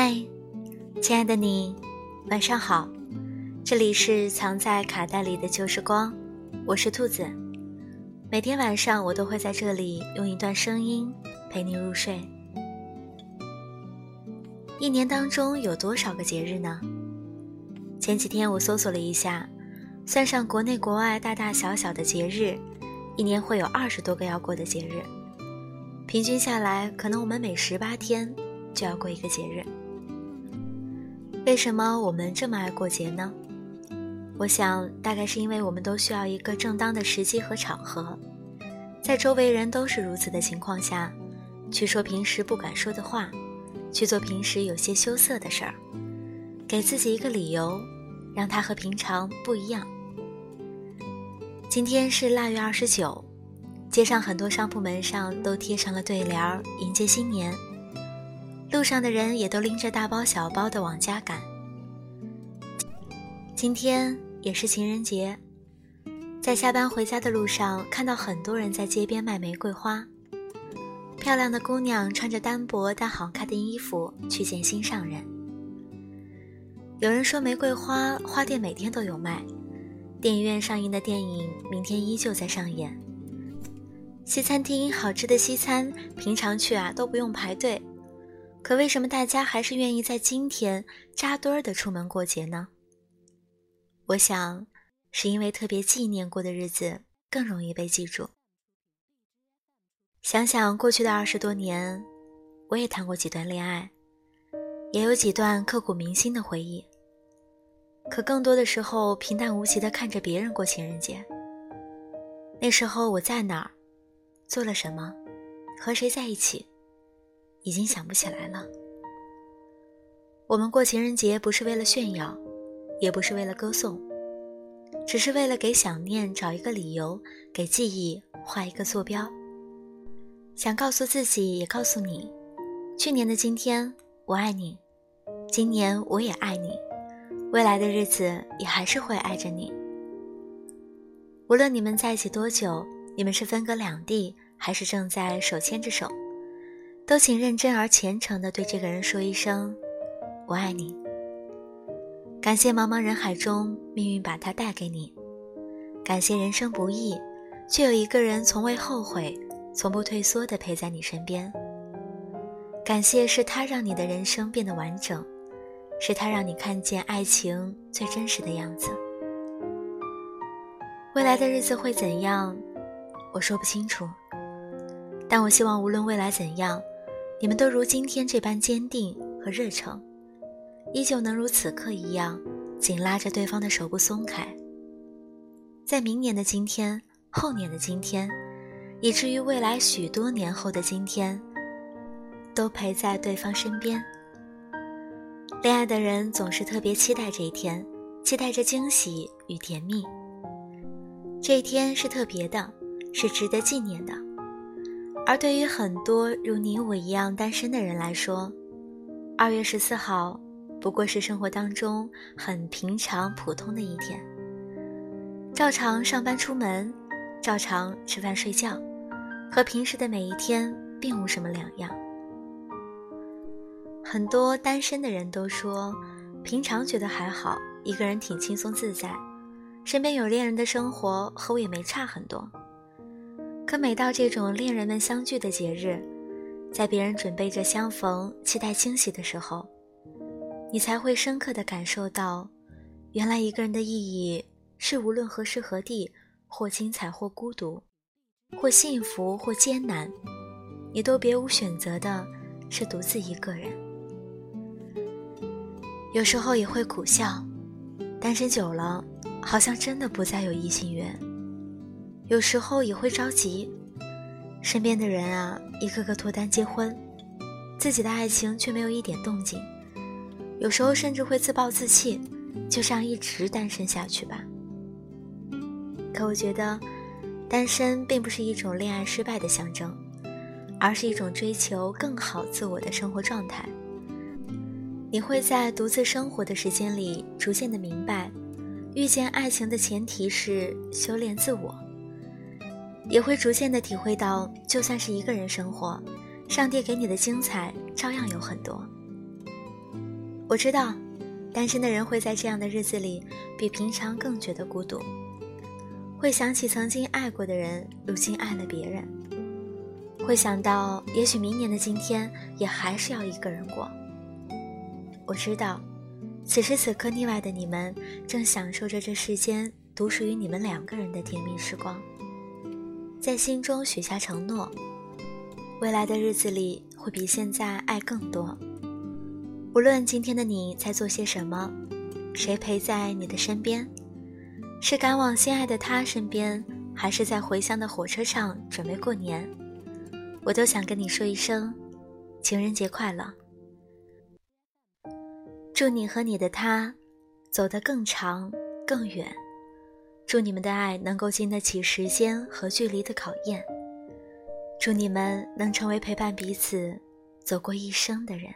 嗨，亲爱的你，晚上好。这里是藏在卡带里的旧时光，我是兔子。每天晚上我都会在这里用一段声音陪你入睡。一年当中有多少个节日呢？前几天我搜索了一下，算上国内国外大大小小的节日，一年会有二十多个要过的节日。平均下来，可能我们每十八天就要过一个节日。为什么我们这么爱过节呢？我想，大概是因为我们都需要一个正当的时机和场合，在周围人都是如此的情况下，去说平时不敢说的话，去做平时有些羞涩的事儿，给自己一个理由，让它和平常不一样。今天是腊月二十九。街上很多商铺门上都贴上了对联儿，迎接新年。路上的人也都拎着大包小包的往家赶。今天也是情人节，在下班回家的路上，看到很多人在街边卖玫瑰花。漂亮的姑娘穿着单薄但好看的衣服去见心上人。有人说玫瑰花花店每天都有卖，电影院上映的电影明天依旧在上演。西餐厅好吃的西餐，平常去啊都不用排队，可为什么大家还是愿意在今天扎堆儿的出门过节呢？我想，是因为特别纪念过的日子更容易被记住。想想过去的二十多年，我也谈过几段恋爱，也有几段刻骨铭心的回忆。可更多的时候，平淡无奇的看着别人过情人节。那时候我在哪儿？做了什么，和谁在一起，已经想不起来了。我们过情人节不是为了炫耀，也不是为了歌颂，只是为了给想念找一个理由，给记忆画一个坐标。想告诉自己，也告诉你，去年的今天我爱你，今年我也爱你，未来的日子也还是会爱着你。无论你们在一起多久。你们是分隔两地，还是正在手牵着手？都请认真而虔诚地对这个人说一声“我爱你”。感谢茫茫人海中命运把他带给你，感谢人生不易，却有一个人从未后悔、从不退缩地陪在你身边。感谢是他让你的人生变得完整，是他让你看见爱情最真实的样子。未来的日子会怎样？我说不清楚，但我希望无论未来怎样，你们都如今天这般坚定和热诚，依旧能如此刻一样紧拉着对方的手不松开。在明年的今天、后年的今天，以至于未来许多年后的今天，都陪在对方身边。恋爱的人总是特别期待这一天，期待着惊喜与甜蜜。这一天是特别的。是值得纪念的，而对于很多如你我一样单身的人来说，二月十四号不过是生活当中很平常普通的一天。照常上班出门，照常吃饭睡觉，和平时的每一天并无什么两样。很多单身的人都说，平常觉得还好，一个人挺轻松自在，身边有恋人的生活和我也没差很多。可每到这种恋人们相聚的节日，在别人准备着相逢、期待惊喜的时候，你才会深刻的感受到，原来一个人的意义是无论何时何地，或精彩或孤独，或幸福或艰难，你都别无选择的是独自一个人。有时候也会苦笑，单身久了，好像真的不再有异性缘。有时候也会着急，身边的人啊，一个个脱单结婚，自己的爱情却没有一点动静。有时候甚至会自暴自弃，就这样一直单身下去吧。可我觉得，单身并不是一种恋爱失败的象征，而是一种追求更好自我的生活状态。你会在独自生活的时间里，逐渐的明白，遇见爱情的前提是修炼自我。也会逐渐的体会到，就算是一个人生活，上帝给你的精彩照样有很多。我知道，单身的人会在这样的日子里比平常更觉得孤独，会想起曾经爱过的人，如今爱了别人，会想到也许明年的今天也还是要一个人过。我知道，此时此刻，腻歪的你们正享受着这世间独属于你们两个人的甜蜜时光，在心中许下承诺，未来的日子里会比现在爱更多。无论今天的你在做些什么，谁陪在你的身边，是赶往心爱的他身边，还是在回乡的火车上准备过年，我都想跟你说一声情人节快乐。祝你和你的他走得更长更远，祝你们的爱能够经得起时间和距离的考验，祝你们能成为陪伴彼此走过一生的人。